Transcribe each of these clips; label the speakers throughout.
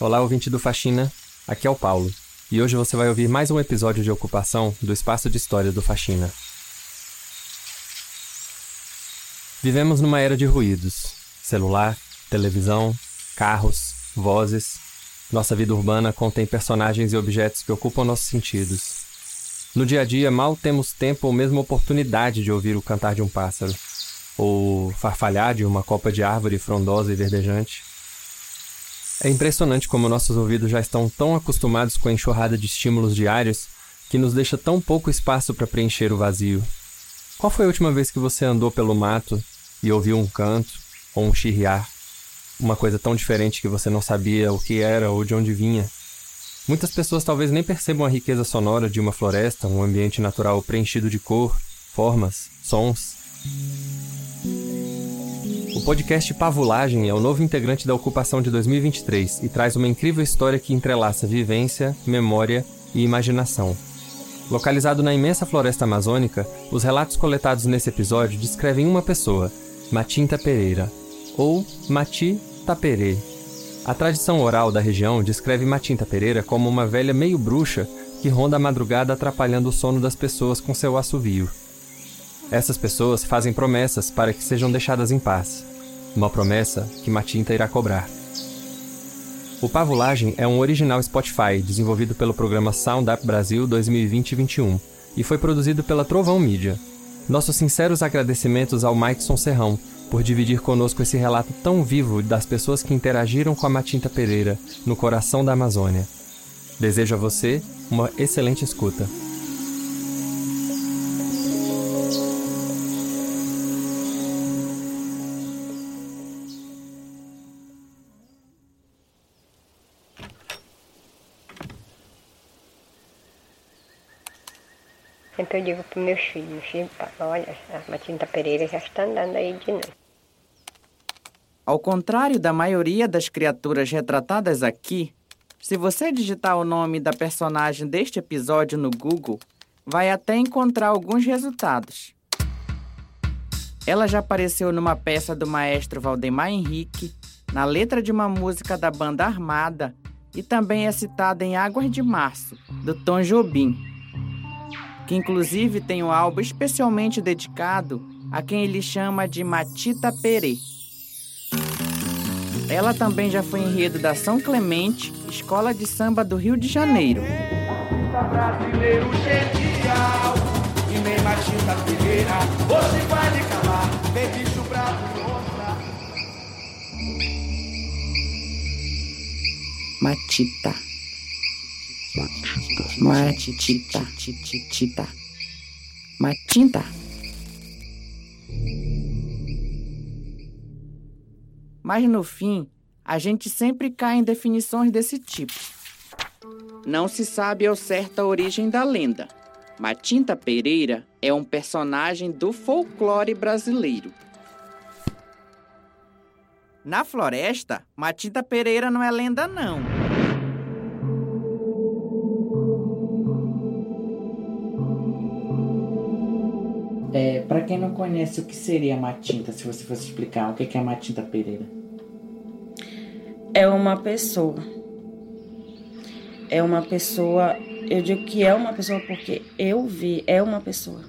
Speaker 1: Olá, ouvinte do Faxina, aqui é o Paulo, e hoje você vai ouvir mais um episódio de ocupação do Espaço de História do Faxina. Vivemos numa era de ruídos: celular, televisão, carros, vozes. Nossa vida urbana contém personagens e objetos que ocupam nossos sentidos. No dia a dia, mal temos tempo ou mesmo oportunidade de ouvir o cantar de um pássaro, ou farfalhar de uma copa de árvore frondosa e verdejante. É impressionante como nossos ouvidos já estão tão acostumados com a enxurrada de estímulos diários que nos deixa tão pouco espaço para preencher o vazio. Qual foi a última vez que você andou pelo mato e ouviu um canto ou um chirriar? Uma coisa tão diferente que você não sabia o que era ou de onde vinha. Muitas pessoas talvez nem percebam a riqueza sonora de uma floresta, um ambiente natural preenchido de cor, formas, sons. O podcast Pavulagem é o novo integrante da ocupação de 2023 e traz uma incrível história que entrelaça vivência, memória e imaginação. Localizado na imensa floresta amazônica, os relatos coletados nesse episódio descrevem uma pessoa, Matinta Pereira, ou Mati Taperê, a tradição oral da região descreve Matinta Pereira como uma velha meio bruxa que ronda a madrugada atrapalhando o sono das pessoas com seu assovio. Essas pessoas fazem promessas para que sejam deixadas em paz. Uma promessa que Matinta irá cobrar. O Pavulagem é um original Spotify desenvolvido pelo programa Sound Up Brasil 2020-21 e foi produzido pela Trovão Mídia. Nossos sinceros agradecimentos ao Maikson Serrão, por dividir conosco esse relato tão vivo das pessoas que interagiram com a Matinta Pereira no coração da Amazônia. Desejo a você uma excelente escuta.
Speaker 2: Eu digo para meus filhos, filho, olha, a Matinta Pereira já está andando aí de novo.
Speaker 3: Ao contrário da maioria das criaturas retratadas aqui, se você digitar o nome da personagem deste episódio no Google, vai até encontrar alguns resultados. Ela já apareceu numa peça do maestro Valdemar Henrique, na letra de uma música da banda Armada e também é citada em Águas de Março, do Tom Jobim que inclusive tem um álbum especialmente dedicado a quem ele chama de Matita Perê. Ela também já foi enredo da São Clemente, escola de samba do Rio de Janeiro. Matita Matita. Matita. Matita. Matinta. Mas no fim, a gente sempre cai em definições desse tipo. Não se sabe ao certo a origem da lenda. Matinta Pereira é um personagem do folclore brasileiro. Na floresta, Matinta Pereira não é lenda, não. É, para quem não conhece o que seria a Matinta, se você fosse explicar o que é a Matinta Pereira.
Speaker 4: É uma pessoa. É uma pessoa. Eu digo que é uma pessoa porque eu vi, é uma pessoa.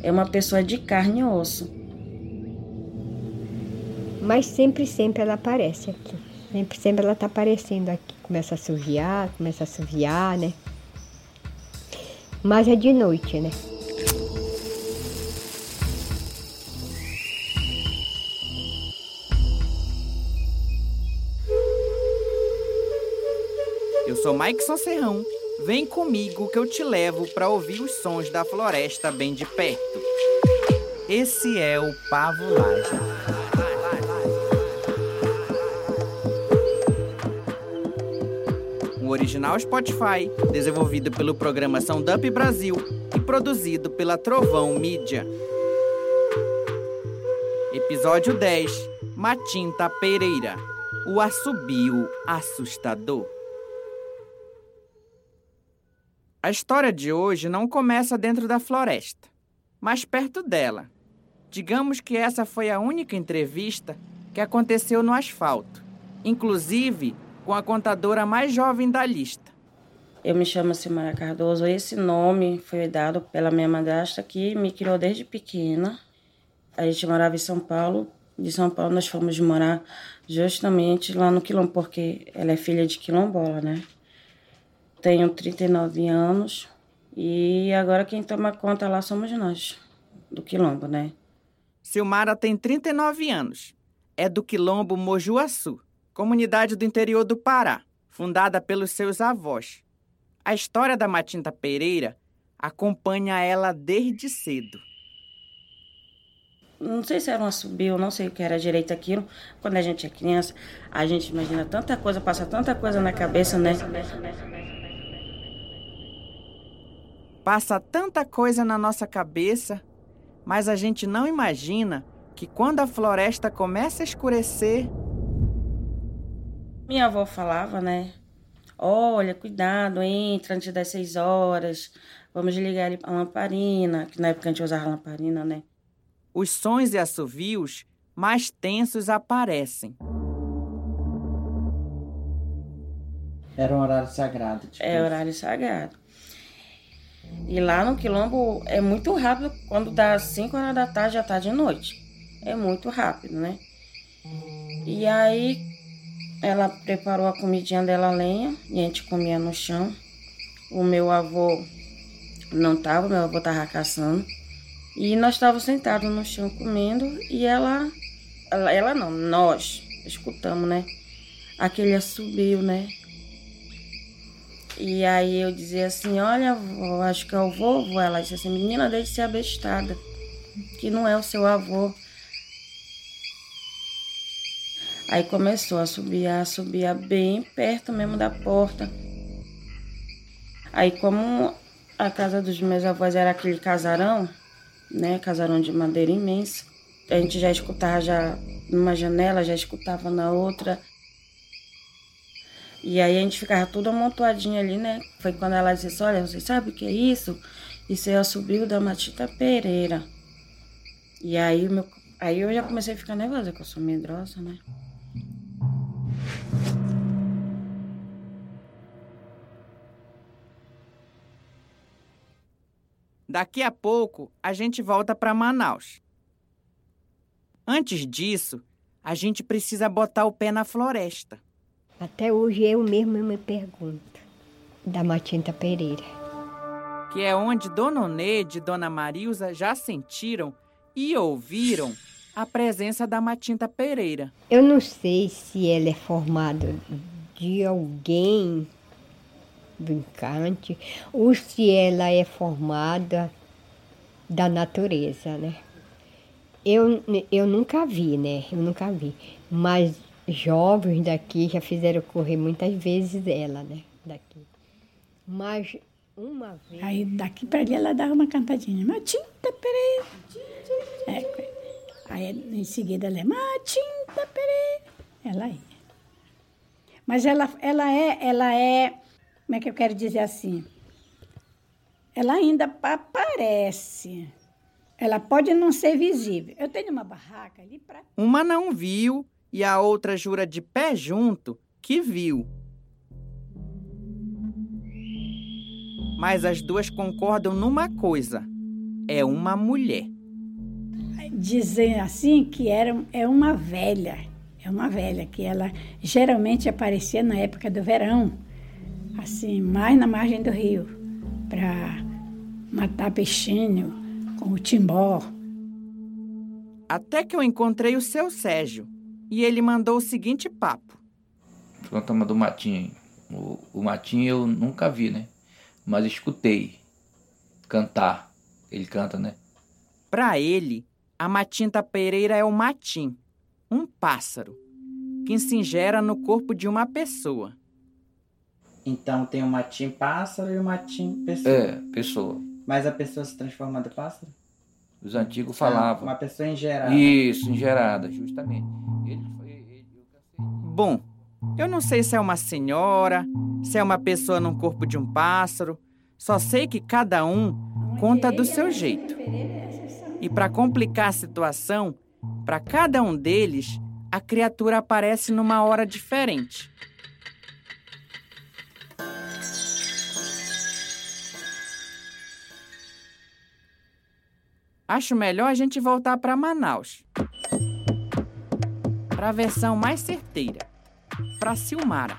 Speaker 4: É uma pessoa de carne e osso.
Speaker 2: Mas sempre, sempre ela aparece aqui. Sempre, sempre ela tá aparecendo aqui. Começa a assoviar, começa a assoviar, né? Mas é de noite, né?
Speaker 3: Sou Mike Serrão. Vem comigo que eu te levo para ouvir os sons da floresta bem de perto. Esse é o Pavulagem. Um original Spotify, desenvolvido pelo programa Soundup Brasil e produzido pela Trovão Mídia. Episódio 10 Matinta Pereira O assobio assustador. A história de hoje não começa dentro da floresta, mas perto dela. Digamos que essa foi a única entrevista que aconteceu no asfalto. Inclusive, com a contadora mais jovem da lista.
Speaker 4: Eu me chamo Simara Cardoso. Esse nome foi dado pela minha madrasta que me criou desde pequena. A gente morava em São Paulo. De São Paulo nós fomos morar justamente lá no Quilombo, porque ela é filha de quilombola, né? Tenho 39 anos e agora quem toma conta lá somos nós, do Quilombo, né?
Speaker 3: Silmara tem 39 anos. É do Quilombo Mojuaçu, comunidade do interior do Pará, fundada pelos seus avós. A história da Matinta Pereira acompanha ela desde cedo.
Speaker 4: Não sei se era um assobio, não sei o que era direito aquilo. Quando a gente é criança, a gente imagina tanta coisa, passa tanta coisa na cabeça, né?
Speaker 3: Passa tanta coisa na nossa cabeça, mas a gente não imagina que quando a floresta começa a escurecer.
Speaker 4: Minha avó falava, né? Olha, cuidado, entra antes das seis horas. Vamos ligar a lamparina, que na época a gente usava lamparina, né?
Speaker 3: Os sons e assovios mais tensos aparecem.
Speaker 5: Era um horário sagrado. Tipo
Speaker 4: é horário sagrado. E lá no Quilombo é muito rápido. Quando dá 5 horas da tarde, já tá de noite. É muito rápido, né? E aí ela preparou a comidinha dela a lenha e a gente comia no chão. O meu avô não tava, meu avô tava caçando. E nós estávamos sentados no chão comendo e ela, ela, ela não, nós escutamos, né? Aquele assobio, né? E aí eu dizia assim, olha, avô, acho que é o vovô. Ela disse assim, menina, deixe ser abestada, que não é o seu avô. Aí começou a subir, a subir bem perto mesmo da porta. Aí como a casa dos meus avós era aquele casarão, né, casarão de madeira imensa, a gente já escutava já numa janela, já escutava na outra. E aí a gente ficava tudo amontoadinho ali, né? Foi quando ela disse, olha, você sabe o que é isso? Isso é o subiu da Matita Pereira. E aí, meu, aí eu já comecei a ficar nervosa, que eu sou medrosa, né?
Speaker 3: Daqui a pouco a gente volta para Manaus. Antes disso, a gente precisa botar o pé na floresta.
Speaker 2: Até hoje eu mesmo me pergunto da Matinta Pereira.
Speaker 3: Que é onde Dona Oneide e Dona Marilza já sentiram e ouviram a presença da Matinta Pereira.
Speaker 2: Eu não sei se ela é formada de alguém brincante ou se ela é formada da natureza, né? Eu, eu nunca vi, né? Eu nunca vi. Mas jovens daqui já fizeram correr muitas vezes ela, né? Daqui. Mas uma vez.
Speaker 6: Aí daqui para ali ela dava uma cantadinha. Matinta Pereira. É, aí em seguida ela é Matinta Pereira. Ela ia. Mas ela, ela é, ela é como é que eu quero dizer assim? Ela ainda aparece. Ela pode não ser visível. Eu tenho uma barraca ali para.
Speaker 3: Uma não viu e a outra jura de pé junto que viu. Mas as duas concordam numa coisa: é uma mulher.
Speaker 6: Dizem assim que era, é uma velha. É uma velha que ela geralmente aparecia na época do verão assim, mais na margem do rio, para matar peixinho com o timbó.
Speaker 3: Até que eu encontrei o seu Sérgio e ele mandou o seguinte papo.
Speaker 7: Contamos do Matinho. O, o Matinho eu nunca vi, né? Mas escutei cantar. Ele canta, né?
Speaker 3: Para ele, a Matinta Pereira é o matim, um pássaro, que se ingera no corpo de uma pessoa.
Speaker 5: Então tem o matim pássaro e o matim pessoa.
Speaker 7: É, pessoa.
Speaker 5: Mas a pessoa se transforma do pássaro?
Speaker 7: Os antigos falavam.
Speaker 5: uma pessoa engerada.
Speaker 7: Isso, engerada, justamente.
Speaker 3: Bom, eu não sei se é uma senhora, se é uma pessoa num corpo de um pássaro, só sei que cada um conta do seu jeito. E para complicar a situação, para cada um deles, a criatura aparece numa hora diferente. Acho melhor a gente voltar para Manaus. Para a versão mais certeira. Para Silmara,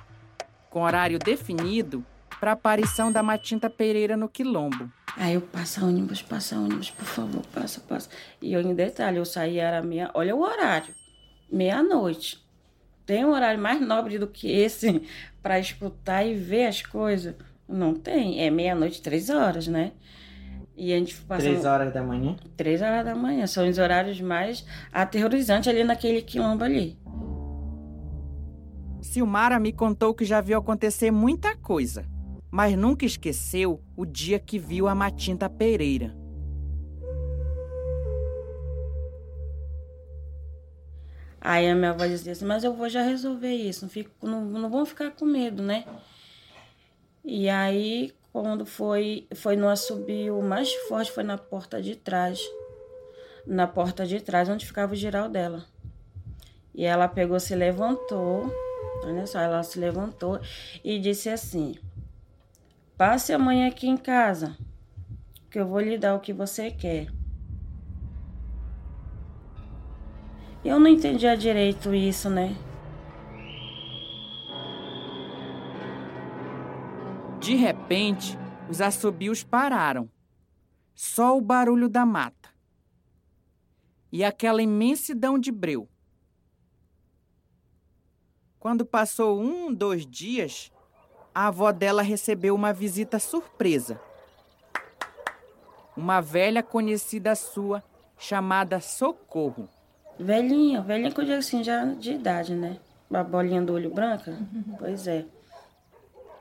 Speaker 3: com horário definido para a aparição da Matinta Pereira no Quilombo.
Speaker 4: Aí eu passa ônibus, passa ônibus, por favor, passa, passa. E eu, em detalhe, eu saí, era meia. Olha o horário, meia-noite. Tem um horário mais nobre do que esse para escutar e ver as coisas? Não tem. É meia-noite, três horas, né? E a gente passa.
Speaker 5: Três horas da manhã?
Speaker 4: Três horas da manhã. São os horários mais aterrorizantes ali naquele quilombo ali.
Speaker 3: Silmara me contou que já viu acontecer muita coisa, mas nunca esqueceu o dia que viu a Matinta Pereira.
Speaker 4: Aí a minha avó dizia assim, mas eu vou já resolver isso, não, fico, não, não vão ficar com medo, né? E aí, quando foi, foi no assobio mais forte, foi na porta de trás. Na porta de trás, onde ficava o geral dela. E ela pegou, se levantou, olha só, ela se levantou e disse assim: Passe amanhã aqui em casa, que eu vou lhe dar o que você quer. Eu não entendia direito isso, né?
Speaker 3: De repente, os assobios pararam. Só o barulho da mata. E aquela imensidão de breu. Quando passou um, dois dias, a avó dela recebeu uma visita surpresa. Uma velha conhecida sua, chamada Socorro.
Speaker 4: Velhinha, velhinha que eu digo assim, já de idade, né? A bolinha do olho branca? Pois é.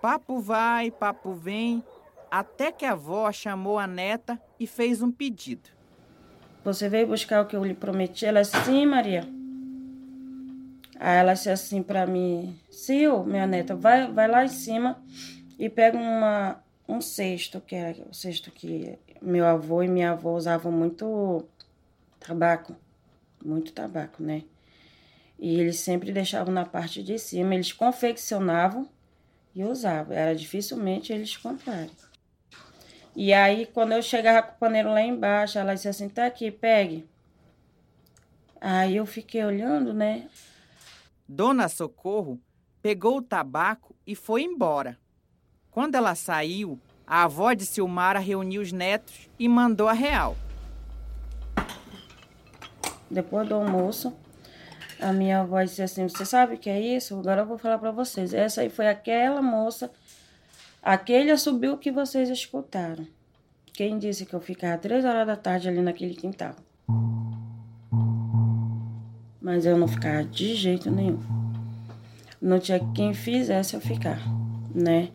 Speaker 3: Papo vai, papo vem, até que a avó chamou a neta e fez um pedido.
Speaker 4: Você veio buscar o que eu lhe prometi? Ela disse, sim, Maria. Aí ela disse assim pra mim, Sil, minha neta, vai, vai lá em cima e pega uma, um cesto, que é o cesto que meu avô e minha avó usavam muito tabaco muito tabaco, né? E eles sempre deixavam na parte de cima, eles confeccionavam e usavam. Era dificilmente eles comprarem. E aí, quando eu chegava com o paneiro lá embaixo, ela disse assim: tá aqui, pegue. Aí eu fiquei olhando, né?
Speaker 3: Dona Socorro pegou o tabaco e foi embora. Quando ela saiu, a avó de Silmara reuniu os netos e mandou a real
Speaker 4: depois do almoço, a minha avó disse assim: Você sabe o que é isso? Agora eu vou falar para vocês. Essa aí foi aquela moça, aquele subiu que vocês escutaram. Quem disse que eu ficava três horas da tarde ali naquele quintal? Mas eu não ficava de jeito nenhum. Não tinha quem fizesse eu ficar, né?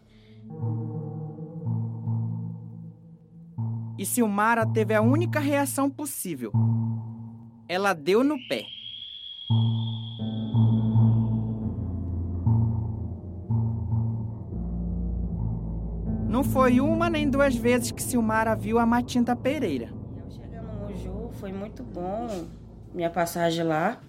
Speaker 3: E Silmara teve a única reação possível ela deu no pé. Não foi uma nem duas vezes que Silmara viu a Matinta Pereira.
Speaker 4: Eu chegando no Muju, foi muito bom minha passagem lá.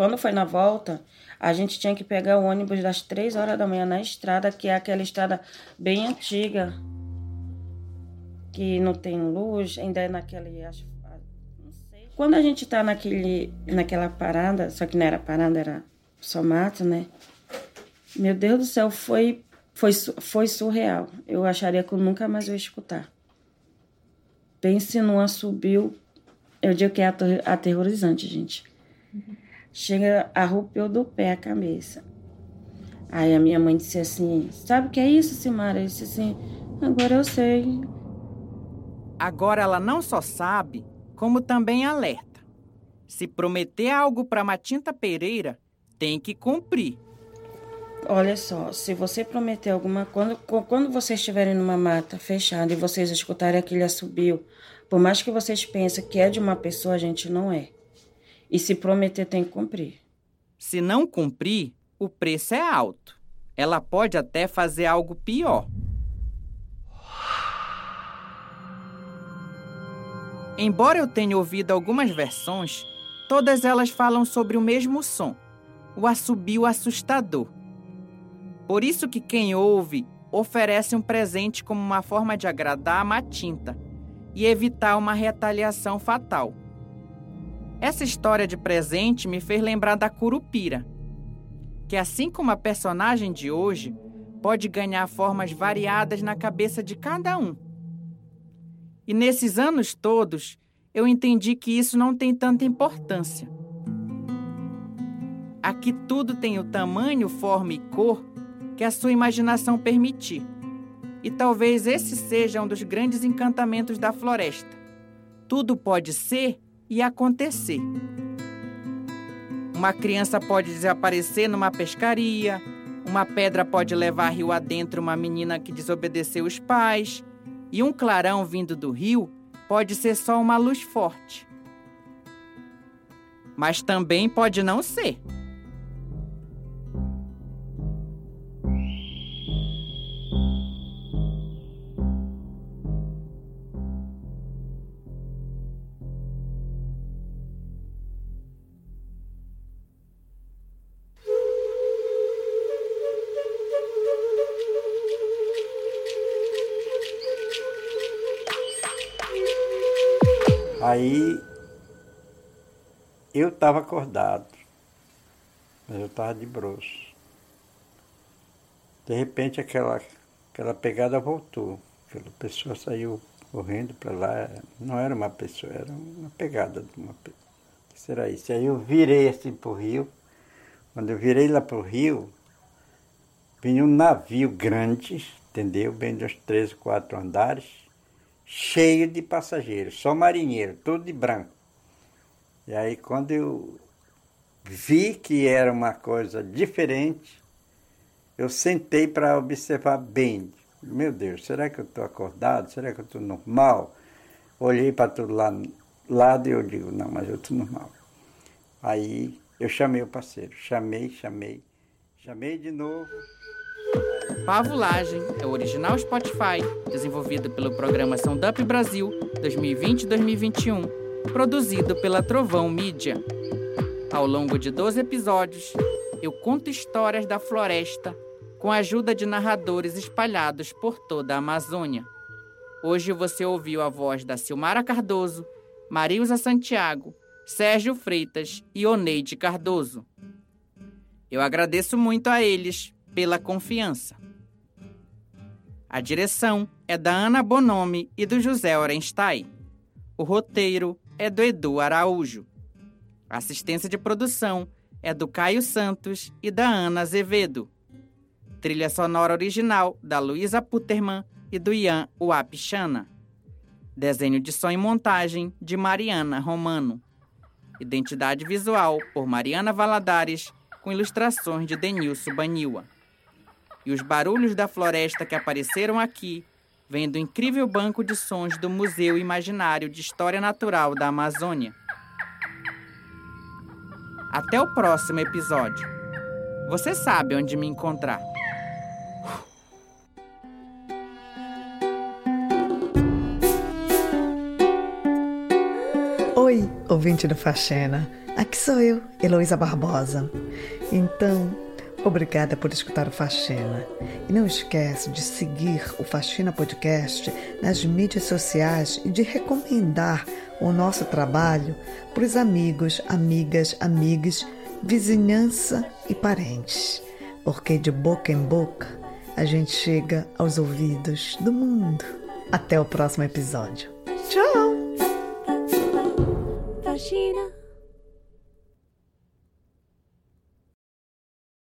Speaker 4: Quando foi na volta, a gente tinha que pegar o ônibus das três horas da manhã na estrada, que é aquela estrada bem antiga, que não tem luz, ainda é naquele quando a gente tá naquele, naquela parada, só que não era parada, era só mato, né? Meu Deus do céu, foi, foi, foi surreal. Eu acharia que eu nunca mais ia escutar. Pense num assobio, eu digo que é aterrorizante, gente. Chega, arrupiou do pé a cabeça. Aí a minha mãe disse assim: Sabe o que é isso, Simara? Eu disse assim: Agora eu sei.
Speaker 3: Agora ela não só sabe, como também alerta. Se prometer algo para Matinta Pereira, tem que cumprir.
Speaker 4: Olha só, se você prometer alguma quando quando vocês estiverem numa mata fechada e vocês escutarem aquele assobio, por mais que vocês pensem que é de uma pessoa, a gente não é. E se prometer tem que cumprir.
Speaker 3: Se não cumprir, o preço é alto. Ela pode até fazer algo pior. Embora eu tenha ouvido algumas versões, todas elas falam sobre o mesmo som, o assobio assustador. Por isso que quem ouve oferece um presente como uma forma de agradar a Matinta e evitar uma retaliação fatal. Essa história de presente me fez lembrar da Curupira, que assim como a personagem de hoje, pode ganhar formas variadas na cabeça de cada um. E nesses anos todos, eu entendi que isso não tem tanta importância. Aqui tudo tem o tamanho, forma e cor que a sua imaginação permitir. E talvez esse seja um dos grandes encantamentos da floresta. Tudo pode ser e acontecer. Uma criança pode desaparecer numa pescaria, uma pedra pode levar rio adentro uma menina que desobedeceu os pais, e um clarão vindo do rio pode ser só uma luz forte. Mas também pode não ser.
Speaker 8: Aí eu estava acordado, mas eu estava de broxo. De repente aquela, aquela pegada voltou. Aquela pessoa saiu correndo para lá. Não era uma pessoa, era uma pegada de uma pessoa. Que será isso? Aí eu virei assim para o rio. Quando eu virei lá para o rio, vinha um navio grande, entendeu? Bem dos três, quatro andares cheio de passageiros, só marinheiro, todo de branco. E aí quando eu vi que era uma coisa diferente, eu sentei para observar bem. Meu Deus, será que eu estou acordado? Será que eu estou normal? Olhei para todo lado, e eu digo, não, mas eu estou normal. Aí eu chamei o parceiro, chamei, chamei, chamei de novo.
Speaker 3: Pavulagem é o original Spotify, desenvolvido pelo programa Soundup Brasil 2020-2021, produzido pela Trovão Mídia. Ao longo de 12 episódios, eu conto histórias da floresta com a ajuda de narradores espalhados por toda a Amazônia. Hoje você ouviu a voz da Silmara Cardoso, Marilza Santiago, Sérgio Freitas e Oneide Cardoso. Eu agradeço muito a eles pela confiança. A direção é da Ana Bonomi e do José Orenstein. O roteiro é do Edu Araújo. A assistência de produção é do Caio Santos e da Ana Azevedo. Trilha sonora original da Luísa Putterman e do Ian Uapichana. Desenho de som e montagem de Mariana Romano. Identidade visual por Mariana Valadares, com ilustrações de Denilson Baniwa e os barulhos da floresta que apareceram aqui vêm do incrível banco de sons do Museu Imaginário de História Natural da Amazônia. Até o próximo episódio. Você sabe onde me encontrar.
Speaker 9: Oi, ouvinte do Faxena. Aqui sou eu, Heloísa Barbosa. Então, Obrigada por escutar o Faxina. E não esquece de seguir o Faxina Podcast nas mídias sociais e de recomendar o nosso trabalho para os amigos, amigas, amigas, vizinhança e parentes. Porque de boca em boca a gente chega aos ouvidos do mundo. Até o próximo episódio.